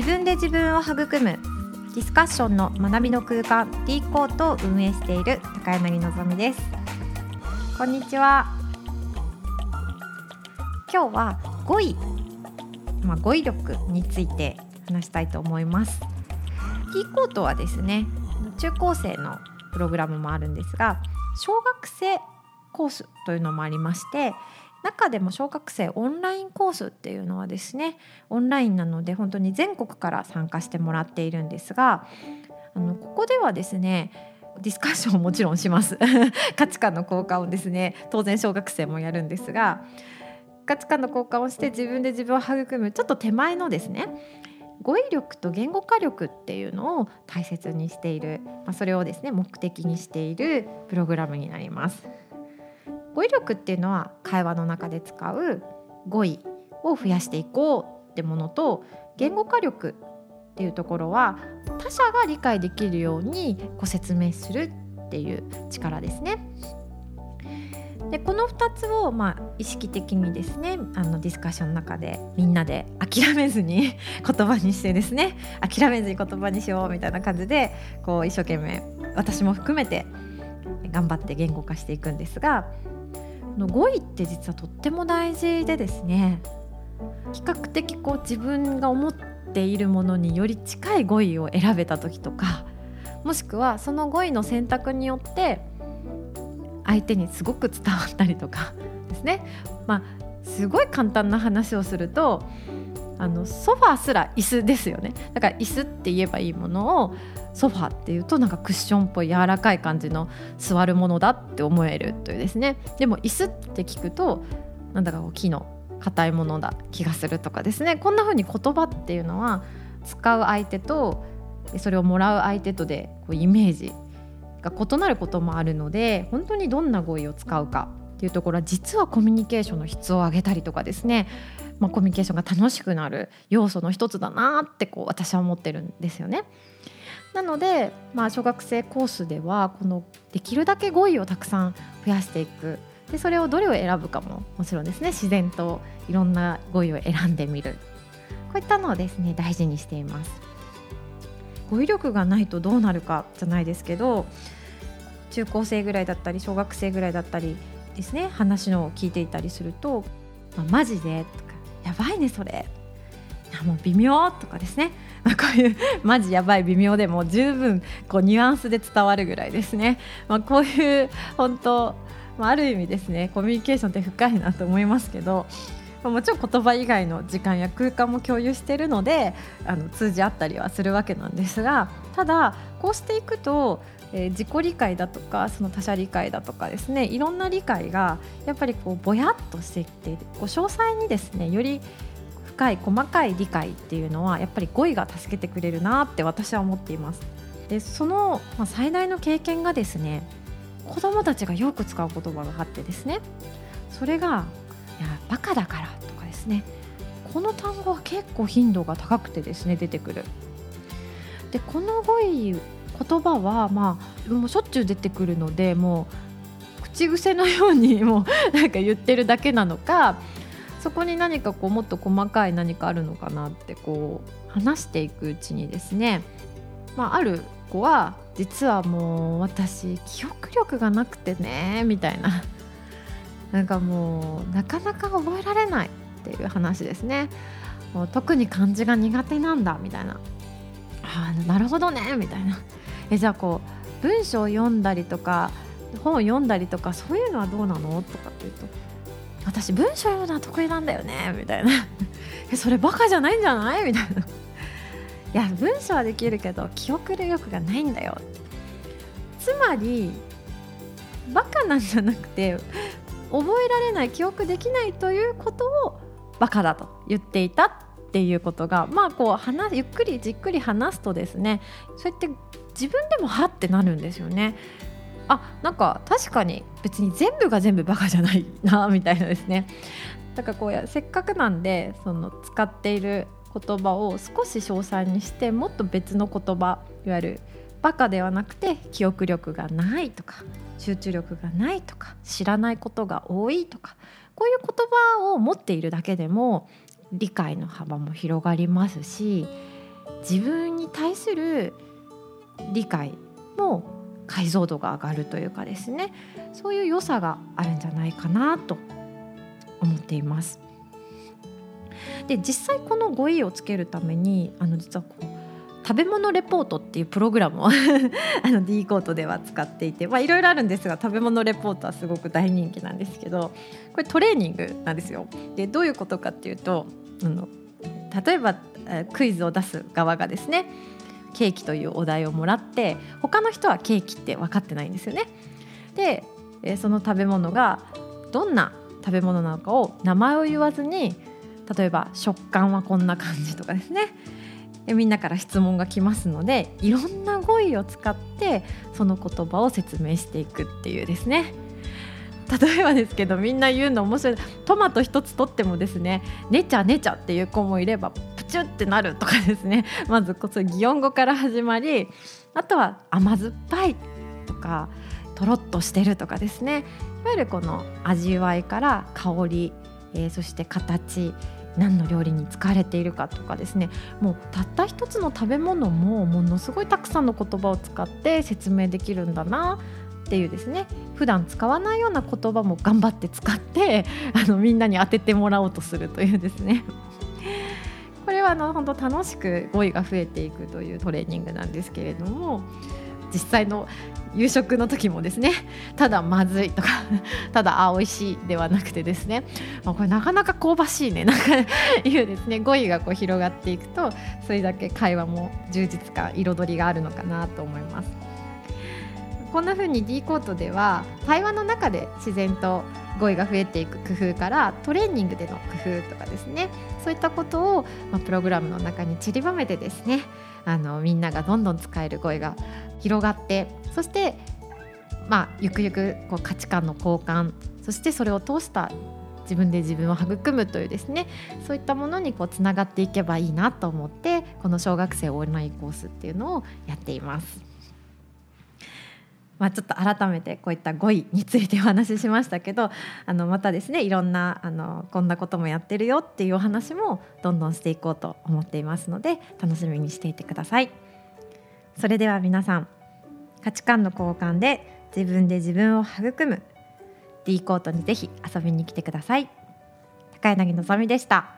自分で自分を育むディスカッションの学びの空間 D コートを運営している高柳のぞみです。こんにちは。今日は語彙まあ、語彙力について話したいと思います。D コートはですね中高生のプログラムもあるんですが小学生コースというのもありまして中でも小学生オンラインコースっていうのはですねオンラインなので本当に全国から参加してもらっているんですがあのここではですねディスカッションももちろんします 価値観の交換をですね当然小学生もやるんですが価値観の交換をして自分で自分を育むちょっと手前のですね語彙力と言語化力っていうのを大切にしている、まあ、それをですね目的にしているプログラムになります。語彙力っていうのは会話の中で使う語彙を増やしていこうってものと言語化力っていうところは他者が理解できるようにご説明するっていう力ですね。でこの2つをまあ意識的にですねあのディスカッションの中でみんなで諦めずに 言葉にしてですね諦めずに言葉にしようみたいな感じでこう一生懸命私も含めて頑張って言語化していくんですがの語彙って実はとっても大事でですね。比較的こう自分が思っているものにより近い語彙を選べた時とかもしくはその語彙の選択によって相手にすごく伝わったりとかですね、まあ、すごい簡単な話をするとあのソファーすら椅子ですよね。だから椅子って言えばいいものをソファーっていうとなんかクッションっぽい柔らかい感じの座るものだって思えるというですね。でも椅子って聞くとなんだかこう木の硬いものだ気がするとかですね。こんな風に言葉っていうのは使う相手とそれをもらう相手とでこうイメージが異なることもあるので本当にどんな語彙を使うかっていうところは実はコミュニケーションの質を上げたりとかですね、まあ、コミュニケーションが楽しくなる要素の一つだなってこう私は思ってるんですよね。なので、まあ、小学生コースではこのできるだけ語彙をたくさん増やしていくでそれをどれを選ぶかももちろんですね自然といろんな語彙を選んでみるこういったのをですね大事にしています。語彙力がないとどうなるかじゃないですけど中高生ぐらいだったり小学生ぐらいだったりですね話のを聞いていたりすると「まあ、マジで?」とか「やばいねそれ」「もう微妙」とかですね、まあ、こういうマジやばい微妙でも十分こうニュアンスで伝わるぐらいですね、まあ、こういう本当、まあ、ある意味ですねコミュニケーションって深いなと思いますけどまもちろん言葉以外の時間や空間も共有しているのであの通じ合ったりはするわけなんですがただこうしていくとえー、自己理解だとかその他者理解だとかですねいろんな理解がやっぱりこうぼやっとしていってこう詳細にですねより深い細かい理解っていうのはやっぱり語彙が助けてくれるなって私は思っています。でその、最大の経験がですね子どもたちがよく使う言葉があってですねそれが「いやバカだから」とかですねこの単語は結構頻度が高くてですね出てくる。でこの語彙言葉はまあもうしょっちゅう出てくるのでもう口癖のように もうなんか言ってるだけなのかそこに何かこうもっと細かい何かあるのかなってこう話していくうちにですね、まあ、ある子は実はもう私記憶力がなくてねみたいな。なんかもうなかなか覚えられないっていう話ですね。もう特に漢字が苦手なんだみたいな。あなるほどねみたいな。えじゃあこう文章を読んだりとか本を読んだりとかそういうのはどうなの？とかっていうと私文章読むのは得意なんだよねみたいな。えそれバカじゃないんじゃない？みたいな。いや文章はできるけど記憶力がないんだよ。つまりバカなんじゃなくて覚えられない記憶できないということをバカだと言っていた。っていうことがまあこう話ゆっくりじっくり話すとですねそうやって自分でもはってなるんですよね。あなんか確かに別に全部が全部バカじゃないなみたいなですねだからこうせっかくなんでその使っている言葉を少し詳細にしてもっと別の言葉いわゆるバカではなくて記憶力がないとか集中力がないとか知らないことが多いとかこういう言葉を持っているだけでも理解の幅も広がりますし自分に対する理解も解像度が上がるというかですねそういう良さがあるんじゃないかなと思っています。で実際この語彙をつけるためにあの実はこう食べ物レポートっていうプログラムを あの D コートでは使っていていろいろあるんですが食べ物レポートはすごく大人気なんですけどこれトレーニングなんですよ。でどういうことかっていうとあの例えばクイズを出す側がですねケーキというお題をもらって他の人はケーキって分かってないんですよね。でその食べ物がどんな食べ物なのかを名前を言わずに例えば食感はこんな感じとかですね。みんなから質問が来ますのでいろんな語彙を使ってその言葉を説明していくっていうですね。例えばですけどみんな言うの面白い。トマト一つとってもですね「ねちゃねちゃ」っていう子もいればプチュってなるとかですね。まずこそ擬音語から始まりあとは甘酸っぱいとかとろっとしてるとかですね。いわゆるこの味わいから香り、えー、そして形何の料理に使われているかとかですね。もうたった一つの食べ物もものすごいたくさんの言葉を使って説明できるんだな。っていうですね普段使わないような言葉も頑張って使って あのみんなに当ててもらおうとするというですね これはあの本当楽しく語彙が増えていくというトレーニングなんですけれども実際の夕食の時もですねただまずいとか ただあ美味しいではなくてですね、ま、これなかなか香ばしいねなんかいうですね語彙がこう広がっていくとそれだけ会話も充実感彩りがあるのかなと思います。こんな風に D コートでは対話の中で自然と語彙が増えていく工夫からトレーニングでの工夫とかですねそういったことを、まあ、プログラムの中に散りばめてですねあのみんながどんどん使える語彙が広がってそしてまあゆくゆくこう価値観の交換そしてそれを通した自分で自分を育むというですねそういったものにこうつながっていけばいいなと思ってこの小学生オンラインコースっていうのをやっています。まあ、ちょっと改めてこういった語彙についてお話ししましたけどあのまたですねいろんなあのこんなこともやってるよっていうお話もどんどんしていこうと思っていますので楽しみにしていてください。それでは皆さん価値観の交換で自分で自分を育む D コートにぜひ遊びに来てください高柳のぞみでした